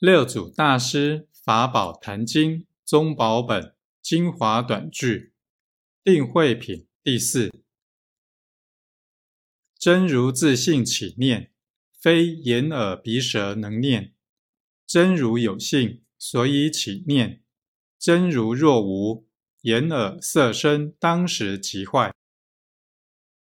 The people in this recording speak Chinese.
六祖大师法宝坛经宗宝本精华短句定慧品第四。真如自信起念，非眼耳鼻舌能念。真如有性，所以起念。真如若无，眼耳色身当时即坏。